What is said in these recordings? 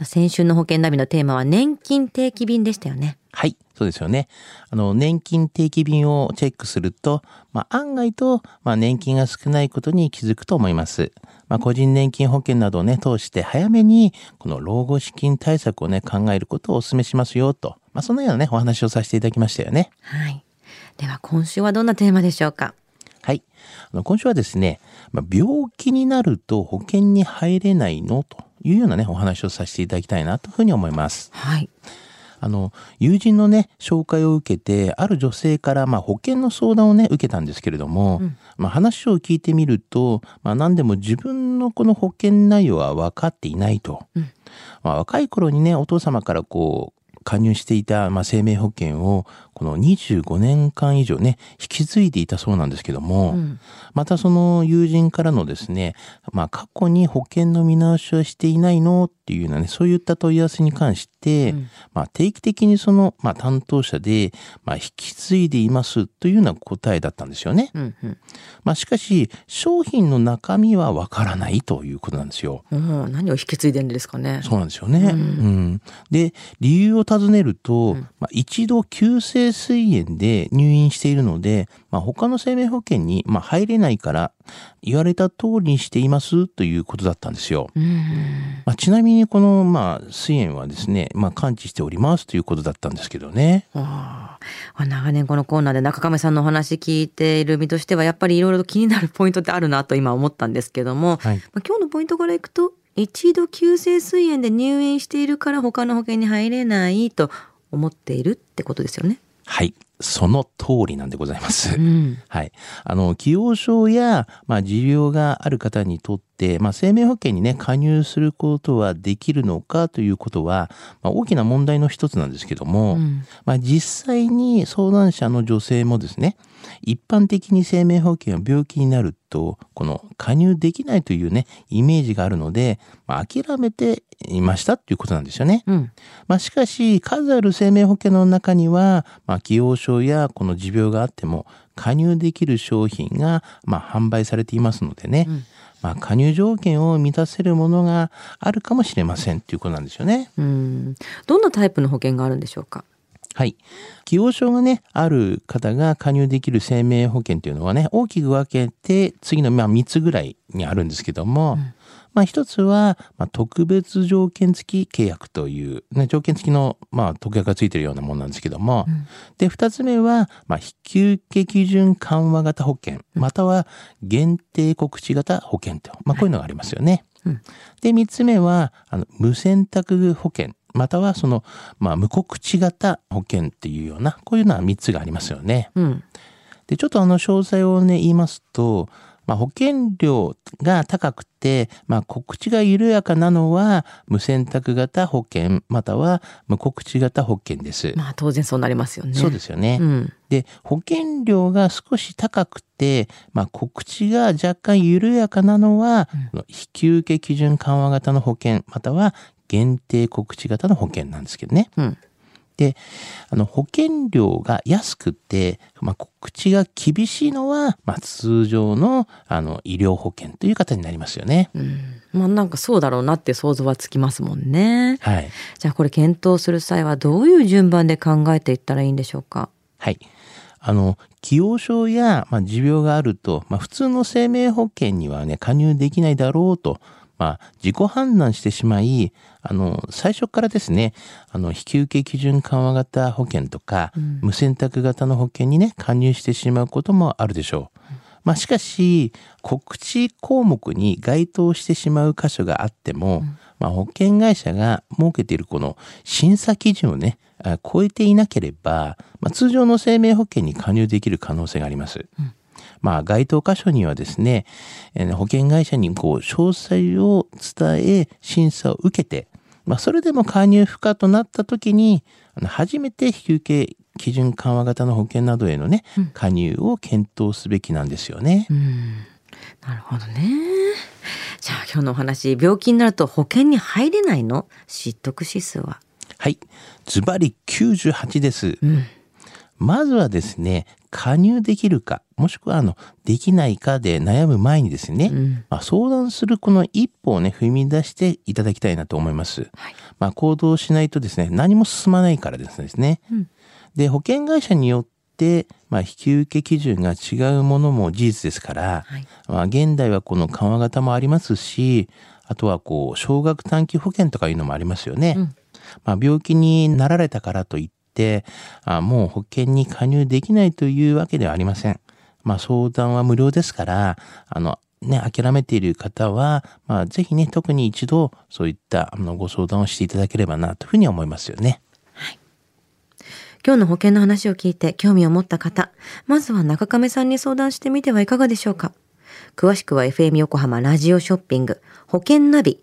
先週の保険ナビのテーマは年金定期便でしたよね。はい、そうですよね。あの、年金定期便をチェックすると、まあ、案外と、まあ、年金が少ないことに気づくと思います。まあ、個人年金保険などをね、通して早めに、この老後資金対策をね、考えることをお勧めしますよ、と。まあ、そのようなね、お話をさせていただきましたよね。はい。では今週はどんなテーマでしょうか？はい。あの今週はですね、まあ、病気になると保険に入れないのというようなね、お話をさせていただきたいなというふうに思います。はい。あの、友人のね、紹介を受けて、ある女性から、まあ、保険の相談をね、受けたんですけれども、まあ、話を聞いてみると、まあ、何でも自分のこの保険内容は分かっていないと。まあ、若い頃にね、お父様からこう、加入していた、まあ、生命保険を、この25年間以上ね、引き継いでいたそうなんですけども、またその友人からのですね、まあ、過去に保険の見直しはしていないの？っていうようなね、そういった問い合わせに関して、まあ、定期的にその、まあ、担当者で、まあ、引き継いでいますというような答えだったんですよね。うんうん。まあ、しかし、商品の中身はわからないということなんですよ。もう何を引き継いでんですかね。そうなんですよね。うんで、理由を尋ねると、まあ、一度急性膵炎で入院しているので、まあ、他の生命保険に、まあ、入れないから、言われた通りにしていますということだったんですよ。まあ、ちなみにこの、まあ、膵炎はですね、まあ、完治しておりますということだったんですけどね。ああ長年このコーナーで中亀さんのお話聞いている身としてはやっぱりいろいろと気になるポイントってあるなと今思ったんですけども、はいまあ今日のポイントからいくと一度急性膵炎で入院しているから他の保険に入れないと思っているってことですよね。はい。その通りなんでございます。うん、はい。あの、既往症や、まあ、持病がある方にとって、まあ、生命保険にね、加入することはできるのかということは、まあ、大きな問題の一つなんですけども、まあ、実際に相談者の女性もですね、一般的に生命保険は病気になると、この加入できないというね、イメージがあるので、まあ、諦めていましたっていうことなんですよね。うん、まあ、しかし、数ある生命保険の中には、まあ、既往症やこの持病があっても、加入できる商品が、まあ、販売されていますのでね、まあ、加入条件を満たせるものがあるかもしれませんということなんですよね。うん、どんなタイプの保険があるんでしょうか？はい。既往症がね、ある方が加入できる生命保険というのはね、大きく分けて、次のまあ3つぐらいにあるんですけども、まあ一つは、まあ、特別条件付き契約という、ね、条件付きの、まあ、特約がついてるようなものなんですけども、で、二つ目は、まあ、引受基準緩和型保険、または限定告知型保険と、まあ、こういうのがありますよね。で、三つ目は、あの、無選択保険、またはその、まあ、無告知型保険っていうような、こういうのは三つがありますよね。うん、で、ちょっとあの、詳細をね、言いますと、まあ、保険料が高くて、まあ、告知が緩やかなのは、無選択型保険、または無告知型保険です。まあ当然そうなりますよね。そうですよね。うん、で、保険料が少し高くて、まあ、告知が若干緩やかなのは、この引受基準緩和型の保険、または限定告知型の保険なんですけどね。うん、で、あの、保険料が安くて、まあ、告知が厳しいのは、まあ、通常の、あの、医療保険という方になりますよね。うん、まあなんかそうだろうなって想像はつきますもんね。はい。じゃあこれ検討する際はどういう順番で考えていったらいいんでしょうか？はい。あの、既往症や、まあ、持病があると、まあ、普通の生命保険にはね、加入できないだろうと、まあ、自己判断してしまい、あの、最初からですね、あの、引受基準緩和型保険とか、無選択型の保険にね、加入してしまうこともあるでしょう。まあ、しかし、告知項目に該当してしまう箇所があっても、まあ、保険会社が設けているこの審査基準をね、あ超えていなければ、まあ、通常の生命保険に加入できる可能性があります。まあ、該当箇所にはですね、えー保険会社にこう詳細を伝え、審査を受けて、まあ、それでも加入不可となった時に、初めて引受基準緩和型の保険などへのね、加入を検討すべきなんですよね。うん。なるほどね。じゃあ今日のお話、病気になると保険に入れないの？知得指数は。はい。ズバリ98です。うん。まずはですね、加入できるか、もしくはあの、できないかで悩む前にですね、うん。まあ、相談するこの一歩をね、踏み出していただきたいなと思います。はい。まあ、行動しないとですね、何も進まないからですね。うんで、保険会社によって、まあ、引き受け基準が違うものも事実ですから、はい。まあ、現代はこの緩和型もありますし、あとはこう、少額短期保険とかいうのもありますよね。うんまあ、病気になられたからといって、あもう保険に加入できないというわけではありません。まあ、相談は無料ですから、あの、ね、諦めている方は、まあ、ぜひね、特に一度、そういった、あの、ご相談をしていただければな、というふうに思いますよね。はい今日の保険の話を聞いて興味を持った方、まずは中亀さんに相談してみてはいかがでしょうか。詳しくは FM 横浜ラジオショッピング保険ナビ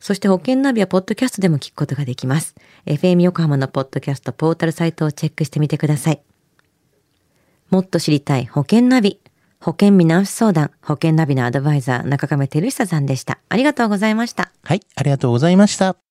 そして保険ナビはポッドキャストでも聞くことができます。FM 横浜のポッドキャストポータルサイトをチェックしてみてください。もっと知りたい保険ナビ。保険見直し相談、保険ナビのアドバイザー、中亀照久さんでした。ありがとうございました。はい、ありがとうございました。